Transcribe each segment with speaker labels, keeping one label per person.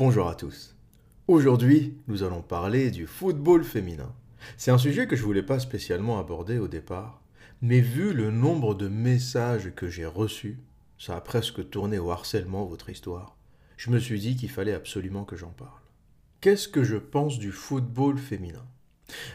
Speaker 1: Bonjour à tous. Aujourd'hui, nous allons parler du football féminin. C'est un sujet que je voulais pas spécialement aborder au départ, mais vu le nombre de messages que j'ai reçus, ça a presque tourné au harcèlement votre histoire. Je me suis dit qu'il fallait absolument que j'en parle. Qu'est-ce que je pense du football féminin?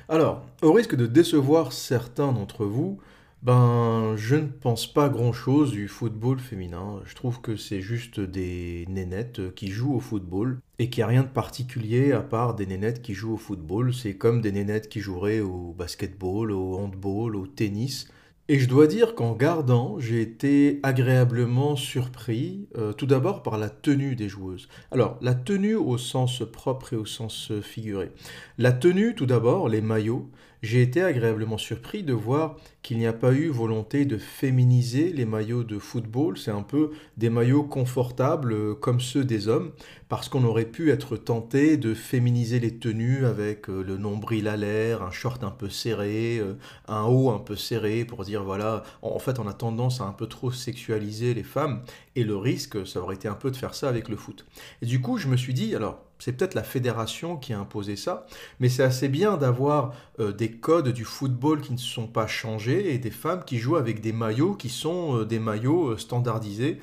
Speaker 1: Alors, au risque de décevoir certains d'entre vous, ben, je ne pense pas grand-chose du football féminin. Je trouve que c'est juste des nénettes qui jouent au football et qu'il n'y a rien de particulier à part des nénettes qui jouent au football. C'est comme des nénettes qui joueraient au basketball, au handball, au tennis. Et je dois dire qu'en gardant, j'ai été agréablement surpris, euh, tout d'abord par la tenue des joueuses. Alors, la tenue au sens propre et au sens figuré. La tenue, tout d'abord, les maillots, j'ai été agréablement surpris de voir qu'il n'y a pas eu volonté de féminiser les maillots de football. C'est un peu des maillots confortables euh, comme ceux des hommes, parce qu'on aurait pu être tenté de féminiser les tenues avec euh, le nombril à l'air, un short un peu serré, euh, un haut un peu serré, pour dire voilà, en fait on a tendance à un peu trop sexualiser les femmes, et le risque, ça aurait été un peu de faire ça avec le foot. Et du coup, je me suis dit, alors c'est peut-être la fédération qui a imposé ça, mais c'est assez bien d'avoir euh, des codes du football qui ne sont pas changés et des femmes qui jouent avec des maillots qui sont euh, des maillots euh, standardisés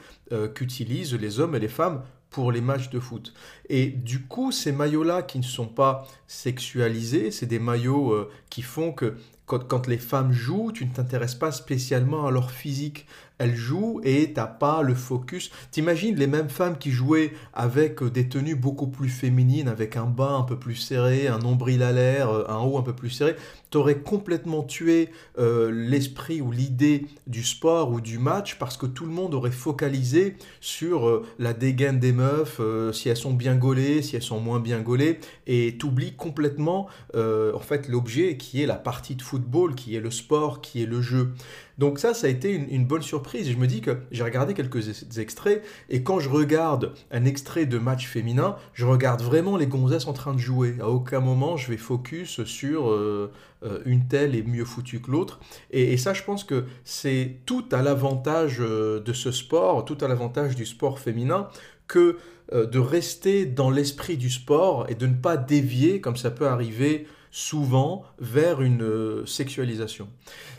Speaker 1: qu'utilisent les hommes et les femmes pour les matchs de foot. Et du coup, ces maillots-là qui ne sont pas sexualisés, c'est des maillots qui font que quand, les femmes jouent, tu ne t'intéresses pas spécialement à leur physique. Elles jouent et t'as pas le focus. T'imagines les mêmes femmes qui jouaient avec euh, des tenues beaucoup plus féminines, avec un bas un peu plus serré, un nombril à l'air, euh, un haut un peu plus serré. T'aurais complètement tué euh, l'esprit ou l'idée du sport ou du match parce que tout le monde aurait focalisé sur la dégaine des meufs, si elles sont bien gaulées, si elles sont moins bien gaulées, et t'oublies complètement en fait l'objet qui est la partie de foot qui est le sport, qui est le jeu. Donc ça, ça a été une, bonne surprise. je me dis que j'ai regardé quelques extraits, et quand je regarde un extrait de match féminin, je regarde vraiment les gonzesses en train de jouer. À aucun moment, je vais focus sur euh, euh, une telle est mieux foutue que l'autre. Et, ça, je pense que c'est tout à l'avantage euh, de ce sport, tout à l'avantage du sport féminin, que de rester dans l'esprit du sport et de ne pas dévier, comme ça peut arriver souvent vers une euh, sexualisation.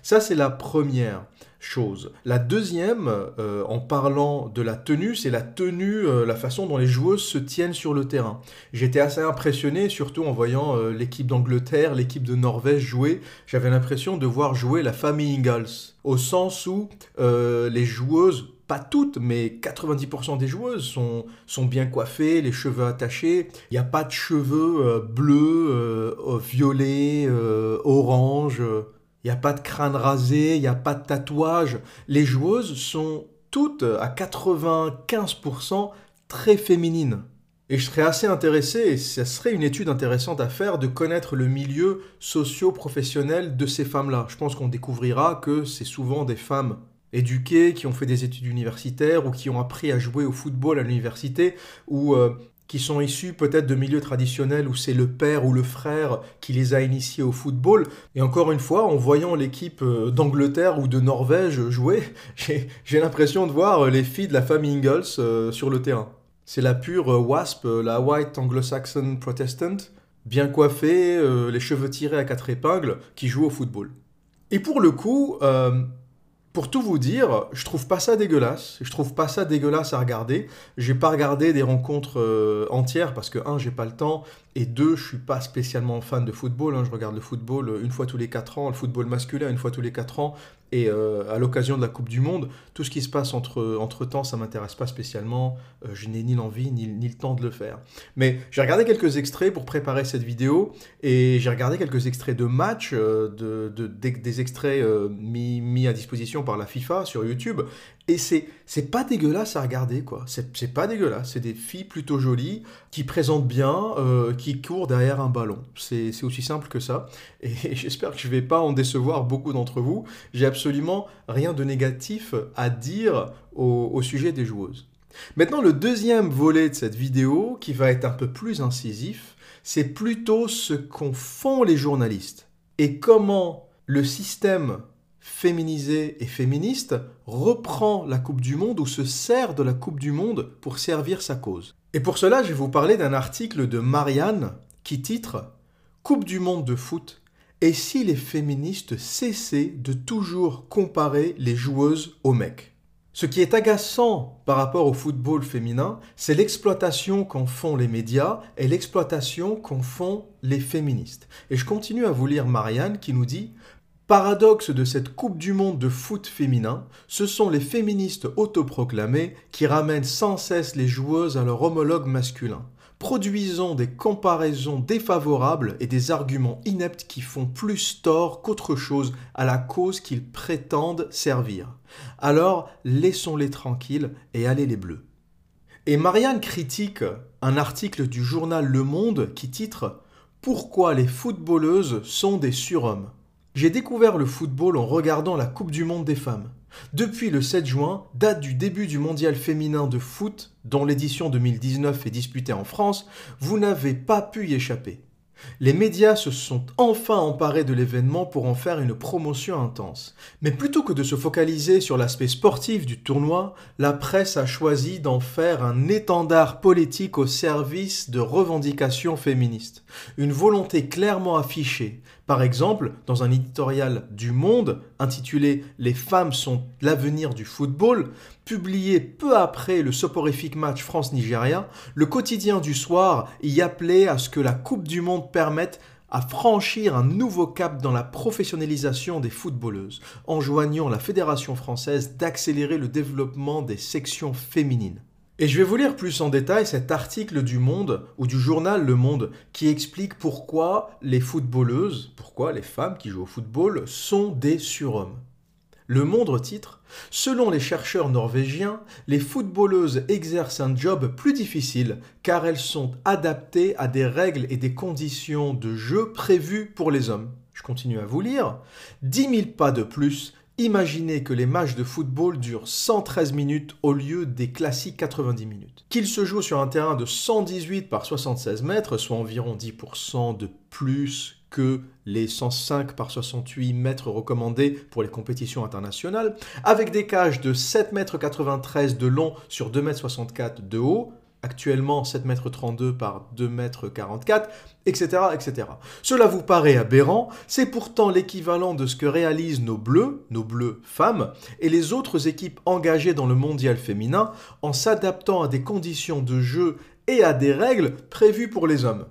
Speaker 1: Ça, c'est la première chose. La deuxième, euh, en parlant de la tenue, c'est la tenue, euh, la façon dont les joueuses se tiennent sur le terrain. J'étais assez impressionné, surtout en voyant l'équipe d'Angleterre, l'équipe de Norvège jouer. J'avais l'impression de voir jouer la famille Ingalls, au sens où les joueuses pas toutes, mais 90% des joueuses sont, sont bien coiffées, les cheveux attachés. Il n'y a pas de cheveux euh, bleus, euh, violets, euh, orange. Il n'y a pas de crâne rasé, il n'y a pas de tatouage. Les joueuses sont toutes à 95% très féminines. Et je serais assez intéressé, et ce serait une étude intéressante à faire, de connaître le milieu socio-professionnel de ces femmes-là. Je pense qu'on découvrira que c'est souvent des femmes éduqués, qui ont fait des études universitaires ou qui ont appris à jouer au football à l'université ou euh, qui sont issus peut-être de milieux traditionnels où c'est le père ou le frère qui les a initiés au football. Et encore une fois, en voyant l'équipe euh, d'Angleterre ou de Norvège jouer, j'ai l'impression de voir euh, les filles de la famille Ingalls sur le terrain. C'est la pure WASP, la White Anglo-Saxon Protestant, bien coiffée, les cheveux tirés à quatre épingles, qui joue au football. Et pour le coup, pour tout vous dire, je trouve pas ça dégueulasse. Je trouve pas ça dégueulasse à regarder. J'ai pas regardé des rencontres euh, entières parce que un, j'ai pas le temps et deux, je suis pas spécialement fan de football. Hein. Je regarde le football euh, une fois tous les quatre ans, le football masculin une fois tous les quatre ans et euh, à l'occasion de la Coupe du Monde, tout ce qui se passe entre, entre temps, ça m'intéresse pas spécialement. Euh, je n'ai ni l'envie ni, ni, le temps de le faire. Mais j'ai regardé quelques extraits pour préparer cette vidéo et j'ai regardé quelques extraits de matchs, euh, de, de, des, extraits mis, mis, à disposition par la FIFA sur YouTube. Et c'est, c'est pas dégueulasse à regarder, quoi. C'est, c'est pas dégueulasse. C'est des filles plutôt jolies, qui présentent bien, qui courent derrière un ballon. C'est, c'est aussi simple que ça. Et j'espère que je vais pas en décevoir beaucoup d'entre vous. J'ai absolument absolument rien de négatif à dire au, sujet des joueuses. Maintenant, le deuxième volet de cette vidéo, qui va être un peu plus incisif, c'est plutôt ce qu'ont font les journalistes et comment le système féminisé et féministe reprend la Coupe du Monde ou se sert de la Coupe du Monde pour servir sa cause. Et pour cela, je vais vous parler d'un article de Marianne qui titre Coupe du Monde de foot et si les féministes cessaient de toujours comparer les joueuses aux mecs ce qui est agaçant par rapport au football féminin, c'est l'exploitation qu'en font les médias et l'exploitation qu'en font les féministes. Et je continue à vous lire Marianne qui nous dit Paradoxe de cette Coupe du Monde de foot féminin, ce sont les féministes autoproclamées qui ramènent sans cesse les joueuses à leur homologue masculin produisant des comparaisons défavorables et des arguments ineptes qui font plus tort qu'autre chose à la cause qu'ils prétendent servir. Alors laissons-les tranquilles et allez les bleus. Et Marianne critique un article du journal Le Monde qui titre Pourquoi les footballeuses sont des surhommes? J'ai découvert le football en regardant la Coupe du Monde des femmes. Depuis le 7 juin, date du début du mondial féminin de foot, dont l'édition 2019 est disputée en France, vous n'avez pas pu y échapper. Les médias se sont enfin emparés de l'événement pour en faire une promotion intense. Mais plutôt que de se focaliser sur l'aspect sportif du tournoi, la presse a choisi d'en faire un étendard politique au service de revendications féministes. Une volonté clairement affichée. Par exemple, dans un éditorial du Monde intitulé Les femmes sont l'avenir du football, publié peu après le soporifique match France-Nigeria, le quotidien du soir y appelait à ce que la Coupe du Monde permette à franchir un nouveau cap dans la professionnalisation des footballeuses, enjoignant la Fédération française d'accélérer le développement des sections féminines. Et je vais vous lire plus en détail cet article du Monde ou du journal Le Monde qui explique pourquoi les footballeuses, pourquoi les femmes qui jouent au football sont des surhommes. Le Monde titre Selon les chercheurs norvégiens, les footballeuses exercent un job plus difficile car elles sont adaptées à des règles et des conditions de jeu prévues pour les hommes. Je continue à vous lire. 10 000 pas de plus. Imaginez que les matchs de football durent 113 minutes au lieu des classiques 90 minutes. Qu'ils se jouent sur un terrain de 118 par 76 mètres, soit environ 10% de plus que les 105 par 68 mètres recommandés pour les compétitions internationales, avec des cages de 7,93 m de long sur 2,64 m de haut, actuellement 7,32 m par 2,44 m, etc., etc. Cela vous paraît aberrant, c'est pourtant l'équivalent de ce que réalisent nos bleus, nos bleus femmes, et les autres équipes engagées dans le mondial féminin en s'adaptant à des conditions de jeu et à des règles prévues pour les hommes.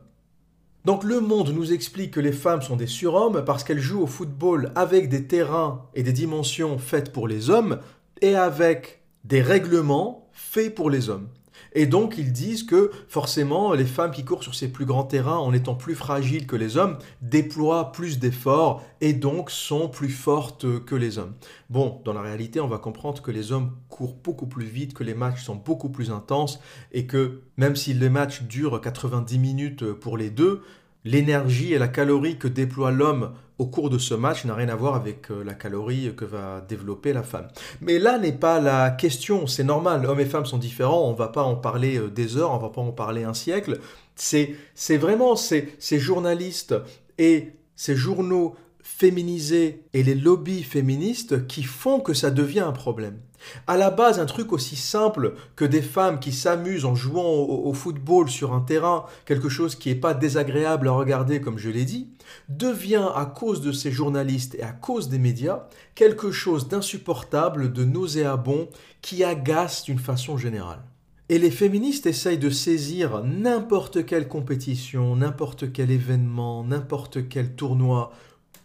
Speaker 1: Donc le monde nous explique que les femmes sont des surhommes parce qu'elles jouent au football avec des terrains et des dimensions faites pour les hommes et avec des règlements faits pour les hommes. Et donc ils disent que forcément les femmes qui courent sur ces plus grands terrains en étant plus fragiles que les hommes déploient plus d'efforts et donc sont plus fortes que les hommes. Bon, dans la réalité on va comprendre que les hommes courent beaucoup plus vite, que les matchs sont beaucoup plus intenses et que même si les matchs durent 90 minutes pour les deux, l'énergie et la calorie que déploie l'homme au cours de ce match n'a rien à voir avec euh, la calorie que va développer la femme. Mais là n'est pas la question, c'est normal, hommes et femmes sont différents, on va pas en parler euh, des heures, on va pas en parler un siècle. C'est vraiment ces, ces journalistes et ces journaux féminisés et les lobbies féministes qui font que ça devient un problème. À la base, un truc aussi simple que des femmes qui s'amusent en jouant au, football sur un terrain, quelque chose qui n'est pas désagréable à regarder comme je l'ai dit, devient à cause de ces journalistes et à cause des médias quelque chose d'insupportable, de nauséabond, qui agace d'une façon générale. Et les féministes essayent de saisir n'importe quelle compétition, n'importe quel événement, n'importe quel tournoi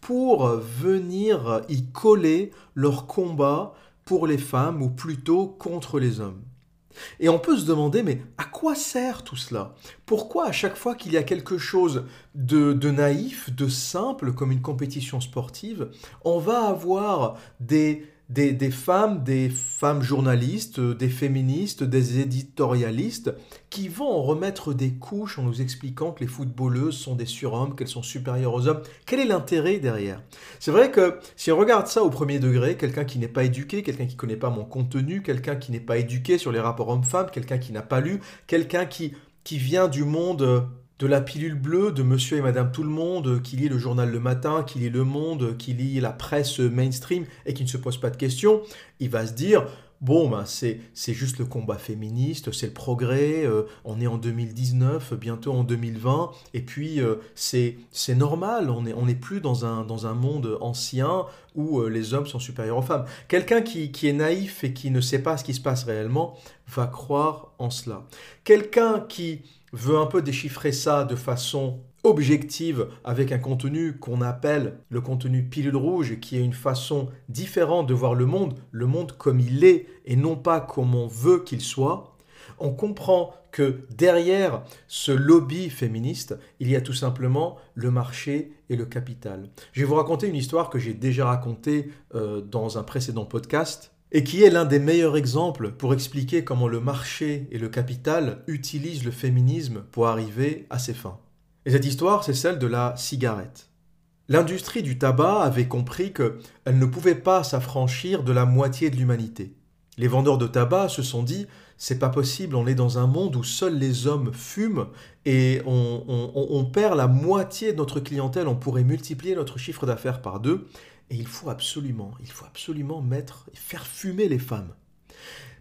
Speaker 1: pour venir y coller leur combat pour les femmes ou plutôt contre les hommes. Et on peut se demander, mais à quoi sert tout cela? Pourquoi à chaque fois qu'il y a quelque chose de, de, naïf, de simple, comme une compétition sportive, on va avoir des, des, femmes, des femmes journalistes, des féministes, des éditorialistes, qui vont en remettre des couches en nous expliquant que les footballeuses sont des surhommes, qu'elles sont supérieures aux hommes. Quel est l'intérêt derrière? C'est vrai que si on regarde ça au premier degré, quelqu'un qui n'est pas éduqué, quelqu'un qui ne connaît pas mon contenu, quelqu'un qui n'est pas éduqué sur les rapports hommes-femmes, quelqu'un qui n'a pas lu, quelqu'un qui, qui vient du monde de la pilule bleue de monsieur et madame tout le monde, qui lit le journal le matin, qui lit le monde, qui lit la presse mainstream et qui ne se pose pas de questions, il va se dire bon, ben, c'est, juste le combat féministe, c'est le progrès, euh, on est en 2019, bientôt en 2020, et puis euh, c'est, normal, on n'est on est plus dans un, dans un monde ancien où euh, les hommes sont supérieurs aux femmes. Quelqu'un qui, qui est naïf et qui ne sait pas ce qui se passe réellement va croire en cela. Quelqu'un qui veut un peu déchiffrer ça de façon objective avec un contenu qu'on appelle le contenu pilule rouge, qui est une façon différente de voir le monde, le monde comme il est et non pas comme on veut qu'il soit, on comprend que derrière ce lobby féministe, il y a tout simplement le marché et le capital. Je vais vous raconter une histoire que j'ai déjà racontée euh, dans un précédent podcast et qui est l'un des meilleurs exemples pour expliquer comment le marché et le capital utilisent le féminisme pour arriver à ses fins. Et cette histoire, c'est celle de la cigarette. L'industrie du tabac avait compris qu'elle ne pouvait pas s'affranchir de la moitié de l'humanité. Les vendeurs de tabac se sont dit c'est pas possible, on est dans un monde où seuls les hommes fument et on, on, perd la moitié de notre clientèle, on pourrait multiplier notre chiffre d'affaires par deux et il faut absolument, il faut absolument mettre et faire fumer les femmes.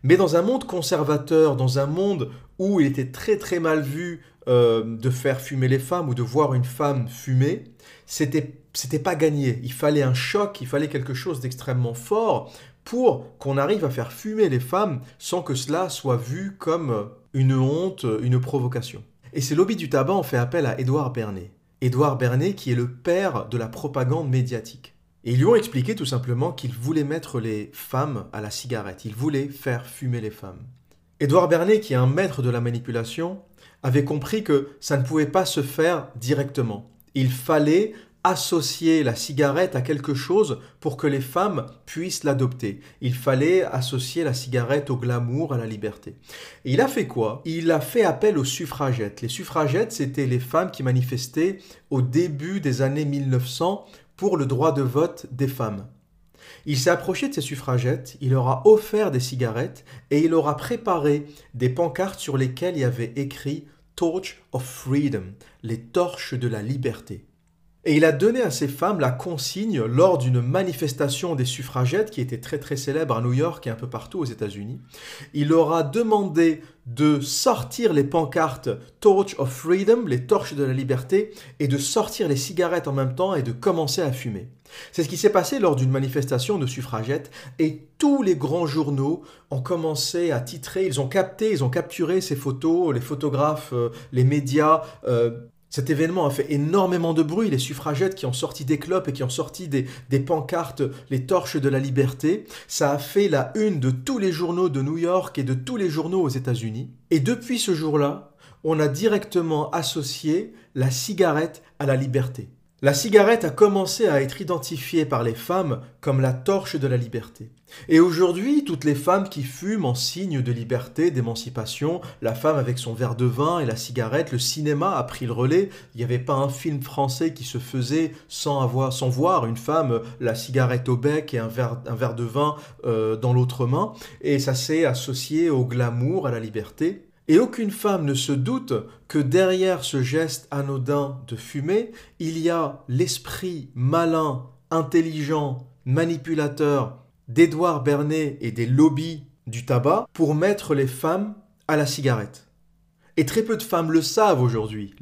Speaker 1: Mais dans un monde conservateur, dans un monde où il était très très mal vu euh, de faire fumer les femmes ou de voir une femme fumer, c'était c'était pas gagné. Il fallait un choc, il fallait quelque chose d'extrêmement fort pour qu'on arrive à faire fumer les femmes sans que cela soit vu comme une honte, une provocation. Et ces lobbies du tabac ont fait appel à Édouard Bernet. Édouard Bernet qui est le père de la propagande médiatique. Et ils lui ont expliqué tout simplement qu'il voulait mettre les femmes à la cigarette, il voulait faire fumer les femmes. Édouard Bernet, qui est un maître de la manipulation, avait compris que ça ne pouvait pas se faire directement. Il fallait associer la cigarette à quelque chose pour que les femmes puissent l'adopter. Il fallait associer la cigarette au glamour, à la liberté. Et il a fait quoi? Il a fait appel aux suffragettes. Les suffragettes, c'était les femmes qui manifestaient au début des années 1900 pour le droit de vote des femmes. Il s'est approché de ces suffragettes, il leur a offert des cigarettes et il leur préparé des pancartes sur lesquelles il y avait écrit Torch of Freedom, les torches de la liberté. Et il a donné à ces femmes la consigne lors d'une manifestation des suffragettes qui était très très célèbre à New York et un peu partout aux États-Unis. Il leur a demandé de sortir les pancartes Torch of Freedom, les torches de la liberté, et de sortir les cigarettes en même temps et de commencer à fumer. C'est ce qui s'est passé lors d'une manifestation de suffragettes et tous les grands journaux ont commencé à titrer, ils ont capté, ils ont capturé ces photos, les photographes, euh, les médias euh, cet événement a fait énormément de bruit, les suffragettes qui ont sorti des clopes et qui ont sorti des, pancartes, les torches de la liberté. Ça a fait la une de tous les journaux de New York et de tous les journaux aux États-Unis. Et depuis ce jour-là, on a directement associé la cigarette à la liberté. La cigarette a commencé à être identifiée par les femmes comme la torche de la liberté. Et aujourd'hui, toutes les femmes qui fument en signe de liberté, d'émancipation, la femme avec son verre de vin et la cigarette, le cinéma a pris le relais. Il n'y avait pas un film français qui se faisait sans, avoir, sans voir une femme, la cigarette au bec et un verre, de vin euh, dans l'autre main. Et ça s'est associé au glamour, à la liberté. Et aucune femme ne se doute que derrière ce geste anodin de fumer, il y a l'esprit malin, intelligent, manipulateur d'Édouard Bernet et des lobbies du tabac pour mettre les femmes à la cigarette. Et très peu de femmes le savent aujourd'hui.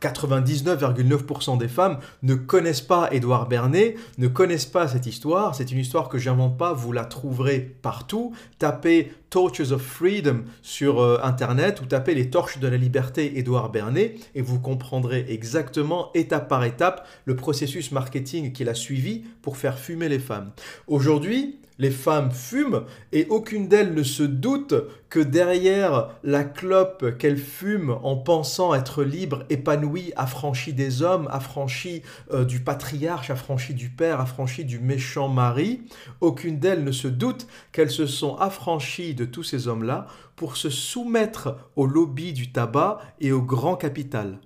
Speaker 1: 99,9% des femmes ne connaissent pas Édouard Bernet, ne connaissent pas cette histoire. C'est une histoire que j'invente pas, vous la trouverez partout. Tapez Torches of Freedom sur euh, Internet ou tapez les torches de la liberté Édouard Bernet et vous comprendrez exactement étape par étape le processus marketing qu'il a suivi pour faire fumer les femmes. Aujourd'hui, les femmes fument et aucune d'elles ne se doute que derrière la clope qu'elles fument en pensant être libre, épanouie, affranchie des hommes, affranchie euh, du patriarche, affranchie du père, affranchie du méchant mari, aucune d'elles ne se doute qu'elles se sont affranchies de tous ces hommes-là pour se soumettre au lobby du tabac et au grand capital.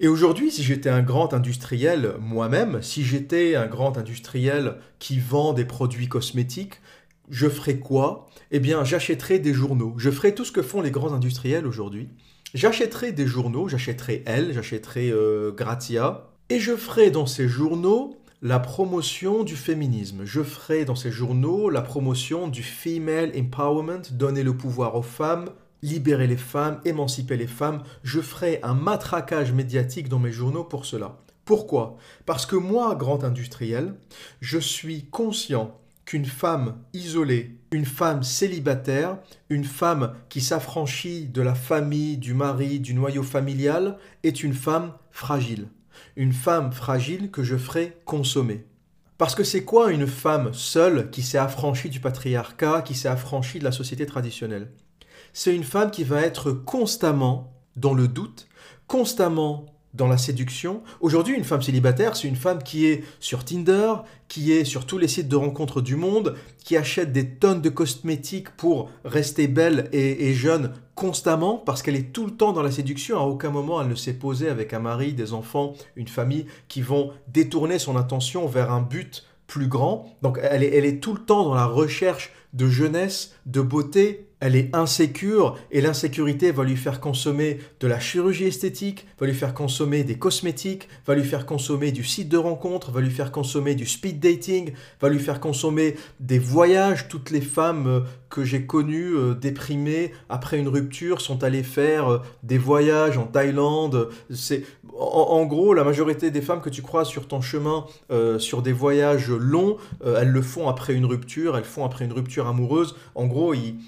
Speaker 1: Et aujourd'hui, si j'étais un grand industriel moi-même, si j'étais un grand industriel qui vend des produits cosmétiques, je ferais quoi? Eh bien, j'achèterais des journaux. Je ferais tout ce que font les grands industriels aujourd'hui. j'achèterai des journaux, j'achèterai Elle, j'achèterai euh, Gratia, et je ferai dans ces journaux la promotion du féminisme. Je ferai dans ces journaux la promotion du female empowerment, donner le pouvoir aux femmes, libérer les femmes, émanciper les femmes. Je ferai un matraquage médiatique dans mes journaux pour cela. Pourquoi? Parce que moi, grand industriel, je suis conscient qu'une femme isolée, une femme célibataire, une femme qui s'affranchit de la famille, du mari, du noyau familial, est une femme fragile. Une femme fragile que je ferai consommer. Parce que c'est quoi une femme seule qui s'est affranchie du patriarcat, qui s'est affranchie de la société traditionnelle? C'est une femme qui va être constamment dans le doute, constamment dans la séduction. Aujourd'hui, une femme célibataire, c'est une femme qui est sur Tinder, qui est sur tous les sites de rencontres du monde, qui achète des tonnes de cosmétiques pour rester belle et, jeune constamment, parce qu'elle est tout le temps dans la séduction. À aucun moment, elle ne s'est posée avec un mari, des enfants, une famille qui vont détourner son attention vers un but plus grand. Donc elle est, elle est tout le temps dans la recherche de jeunesse, de beauté, elle est insécure et l'insécurité va lui faire consommer de la chirurgie esthétique, va lui faire consommer des cosmétiques, va lui faire consommer du site de rencontre, va lui faire consommer du speed dating, va lui faire consommer des voyages. Toutes les femmes euh, que j'ai connues euh, déprimées après une rupture sont allées faire euh, des voyages en Thaïlande. C'est en, gros la majorité des femmes que tu crois sur ton chemin sur des voyages longs, elles le font après une rupture, elles font après une rupture amoureuse. En gros, il,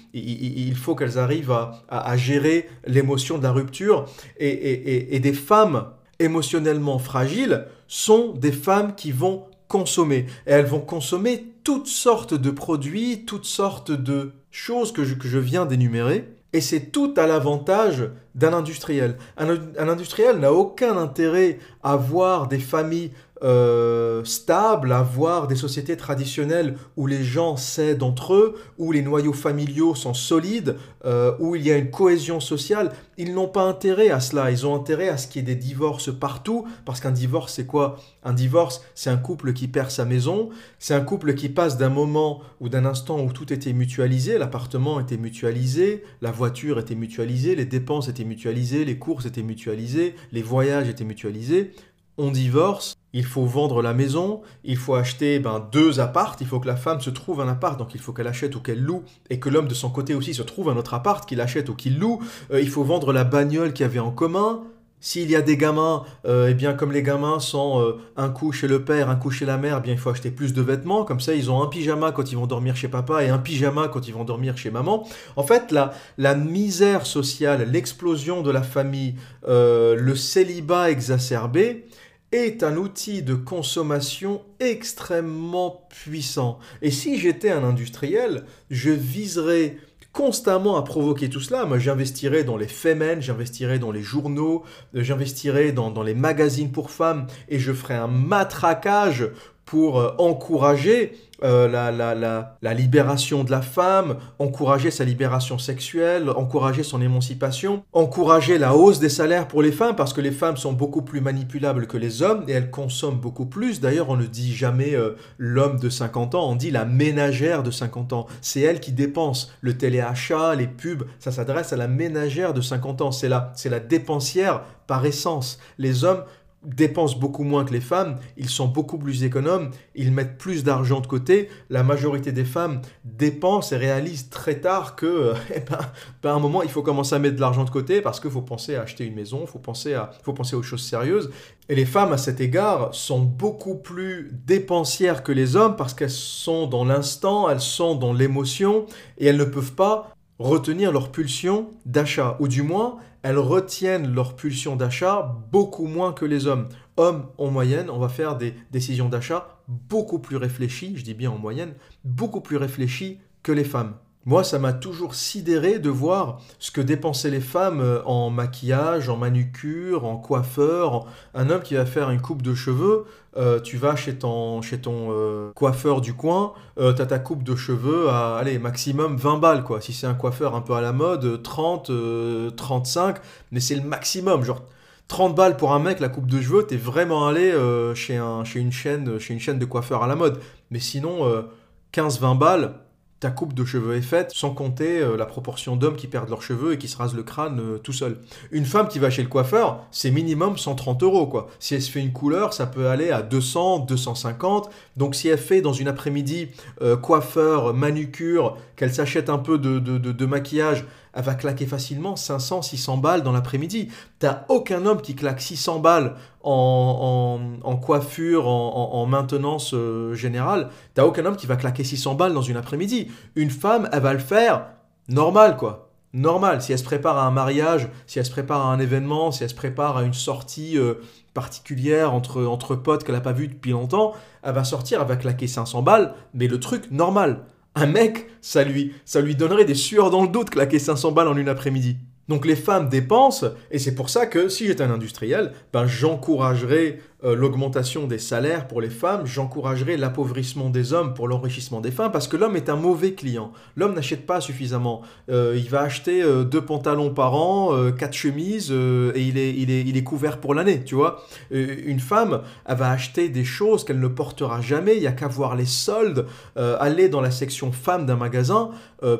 Speaker 1: il faut qu'elles arrivent à, gérer l'émotion de la rupture. Et, des femmes émotionnellement fragiles sont des femmes qui vont consommer. Et elles vont consommer toutes sortes de produits, toutes sortes de choses que je, viens d'énumérer. Et c'est tout à l'avantage d'un industriel. Un, un industriel n'a aucun intérêt à voir des familles euh, stable, avoir des sociétés traditionnelles où les gens s'aident entre eux, où les noyaux familiaux sont solides, euh, où il y a une cohésion sociale, ils n'ont pas intérêt à cela. Ils ont intérêt à ce qu'il y ait des divorces partout, parce qu'un divorce, c'est quoi? Un divorce, c'est un couple qui perd sa maison, c'est un couple qui passe d'un moment ou d'un instant où tout était mutualisé, l'appartement était mutualisé, la voiture était mutualisée, les dépenses étaient mutualisées, les courses étaient mutualisées, les voyages étaient mutualisés. On divorce, il faut vendre la maison, il faut acheter ben, deux appartes, il faut que la femme se trouve un appart, donc il faut qu'elle achète ou qu'elle loue, et que l'homme de son côté aussi se trouve un autre appart, qu'il achète ou qu'il loue. Euh, il faut vendre la bagnole qu'il y avait en commun. S'il y a des gamins, euh, eh bien comme les gamins sont euh, un coup chez le père, un coup chez la mère, eh bien il faut acheter plus de vêtements. Comme ça, ils ont un pyjama quand ils vont dormir chez papa et un pyjama quand ils vont dormir chez maman. En fait, la, la misère sociale, l'explosion de la famille, le célibat exacerbé, est un outil de consommation extrêmement puissant. Et si j'étais un industriel, je viserais constamment à provoquer tout cela. Moi, j'investirais dans les femmes, j'investirais dans les journaux, j'investirais dans, dans, les magazines pour femmes et je ferais un matraquage pour euh, encourager euh, la, la, la, libération de la femme, encourager sa libération sexuelle, encourager son émancipation, encourager la hausse des salaires pour les femmes, parce que les femmes sont beaucoup plus manipulables que les hommes et elles consomment beaucoup plus. D'ailleurs, on ne dit jamais euh, l'homme de 50 ans, on dit la ménagère de 50 ans. C'est elle qui dépense le téléachat, les pubs, ça s'adresse à la ménagère de 50 ans. C'est la, c'est la dépensière par essence. Les hommes dépensent beaucoup moins que les femmes, ils sont beaucoup plus économes, ils mettent plus d'argent de côté. La majorité des femmes dépensent et réalisent très tard que, eh ben, ben, à un moment, il faut commencer à mettre de l'argent de côté parce qu'il faut penser à acheter une maison, il faut penser, à, faut penser aux choses sérieuses. Et les femmes, à cet égard, sont beaucoup plus dépensières que les hommes parce qu'elles sont dans l'instant, elles sont dans l'émotion et elles ne peuvent pas retenir leur pulsion d'achat, ou du moins elles retiennent leur pulsion d'achat beaucoup moins que les hommes. Hommes, en moyenne, on va faire des décisions d'achat beaucoup plus réfléchies, je dis bien en moyenne, beaucoup plus réfléchies que les femmes. Moi, ça m'a toujours sidéré de voir ce que dépensaient les femmes euh, en maquillage, en manucure, en coiffeur. Un homme qui va faire une coupe de cheveux, euh, tu vas chez ton, euh, coiffeur du coin, tu as ta coupe de cheveux à, allez, maximum 20 balles, quoi. Si c'est un coiffeur un peu à la mode, 30, 35, mais c'est le maximum, genre... 30 balles pour un mec, la coupe de cheveux, t'es vraiment allé chez, chez, une chaîne, chez une chaîne de coiffeurs à la mode. Mais sinon, 15-20 balles, ta coupe de cheveux est faite, sans compter euh, la proportion d'hommes qui perdent leurs cheveux et qui se rasent le crâne euh, tout seul. Une femme qui va chez le coiffeur, c'est minimum 130 euros, quoi. Si elle se fait une couleur, ça peut aller à 200, 250. Donc si elle fait dans une après-midi euh, coiffeur, manucure, qu'elle s'achète un peu de, de maquillage, elle va claquer facilement 500, 600 balles dans l'après-midi. T'as aucun homme qui claque 600 balles en, coiffure, en, maintenance euh, générale. T'as aucun homme qui va claquer 600 balles dans une après-midi. Une femme, elle va le faire normal, quoi. Normal. Si elle se prépare à un mariage, si elle se prépare à un événement, si elle se prépare à une sortie euh, particulière entre, entre potes qu'elle n'a pas vu depuis longtemps, elle va sortir, elle va claquer 500 balles, mais le truc normal. Un mec, ça lui, ça lui donnerait des sueurs dans le dos de claquer 500 balles en une après-midi. Donc les femmes dépensent, et c'est pour ça que si j'étais un industriel, ben j'encouragerais euh, l'augmentation des salaires pour les femmes, j'encouragerais l'appauvrissement des hommes pour l'enrichissement des femmes, parce que l'homme est un mauvais client. L'homme n'achète pas suffisamment. Euh, il va acheter euh, deux pantalons par an, quatre chemises, et il est, il, est, il est couvert pour l'année, tu vois. une femme, elle va acheter des choses qu'elle ne portera jamais, il n'y a qu'à voir les soldes, aller dans la section femmes d'un magasin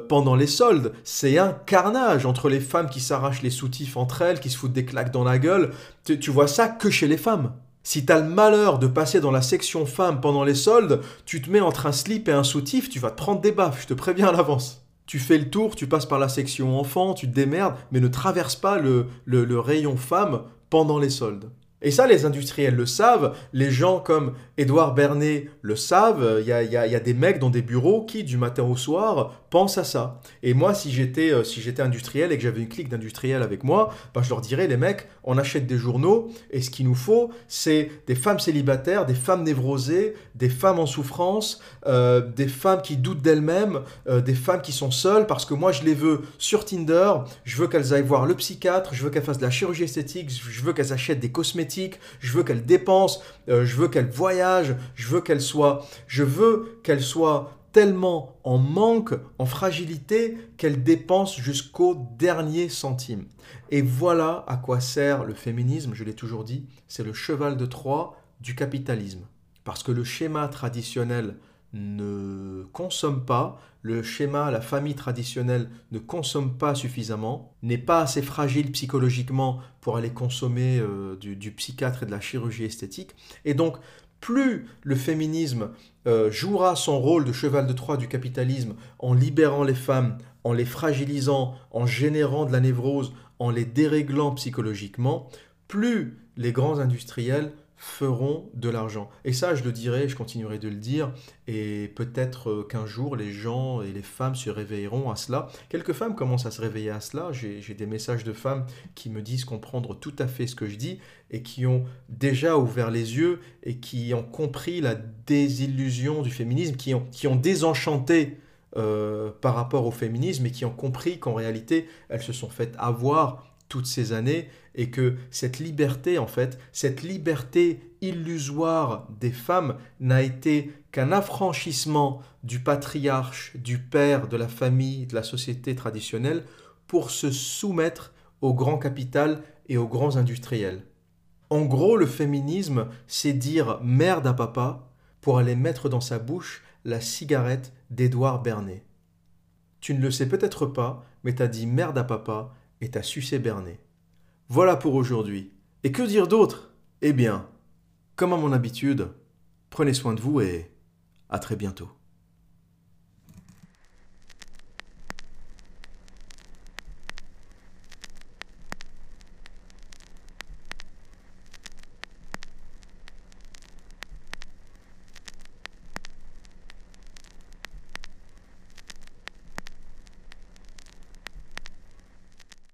Speaker 1: pendant les soldes. C'est un carnage entre les femmes qui s'arrachent les soutifs entre elles, qui se foutent des claques dans la gueule. tu vois ça que chez les femmes. Si t'as le malheur de passer dans la section femmes pendant les soldes, tu te mets entre un slip et un soutif, tu vas te prendre des baffes, je te préviens à l'avance. Tu fais le tour, tu passes par la section enfants, tu te démerdes, mais ne traverse pas le, le rayon femmes pendant les soldes. Et ça, les industriels le savent, les gens comme Édouard Bernet le savent, il y a, des mecs dans des bureaux qui, du matin au soir, pensent à ça. Et moi, si j'étais euh, si j'étais industriel et que j'avais une clique d'industriels avec moi, bah, je leur dirais, les mecs, on achète des journaux, et ce qu'il nous faut, c'est des femmes célibataires, des femmes névrosées, des femmes en souffrance, euh, des femmes qui doutent d'elles-mêmes, euh, des femmes qui sont seules, parce que moi, je les veux sur Tinder, je veux qu'elles aillent voir le psychiatre, je veux qu'elles fassent de la chirurgie esthétique, je veux qu'elles achètent des cosmétiques, je veux qu'elle dépense, euh, je veux qu'elle voyage, je veux qu'elle soit, je veux qu'elle soit tellement en manque, en fragilité, qu'elle dépense jusqu'au dernier centime. Et voilà à quoi sert le féminisme, je l'ai toujours dit, c'est le cheval de Troie du capitalisme. Parce que le schéma traditionnel ne consomme pas, le schéma, la famille traditionnelle ne consomme pas suffisamment, n'est pas assez fragile psychologiquement pour aller consommer euh, du, psychiatre et de la chirurgie esthétique. Et donc, plus le féminisme euh, jouera son rôle de cheval de Troie du capitalisme en libérant les femmes, en les fragilisant, en générant de la névrose, en les déréglant psychologiquement, plus les grands industriels feront de l'argent. Et ça, je le dirai, je continuerai de le dire, et peut-être euh, qu'un jour, les gens et les femmes se réveilleront à cela. Quelques femmes commencent à se réveiller à cela. J'ai des messages de femmes qui me disent comprendre tout à fait ce que je dis, et qui ont déjà ouvert les yeux, et qui ont compris la désillusion du féminisme, qui ont, qui ont désenchanté euh, par rapport au féminisme, et qui ont compris qu'en réalité, elles se sont faites avoir toutes ces années et que cette liberté, en fait, cette liberté illusoire des femmes n'a été qu'un affranchissement du patriarche, du père, de la famille, de la société traditionnelle pour se soumettre au grand capital et aux grands industriels. En gros, le féminisme, c'est dire merde à papa pour aller mettre dans sa bouche la cigarette d'Édouard Bernet. Tu ne le sais peut-être pas, mais t'as dit merde à papa et t'as sucé Bernet. Voilà pour aujourd'hui. Et que dire d'autre? Eh bien, comme à mon habitude, prenez soin de vous et à très bientôt.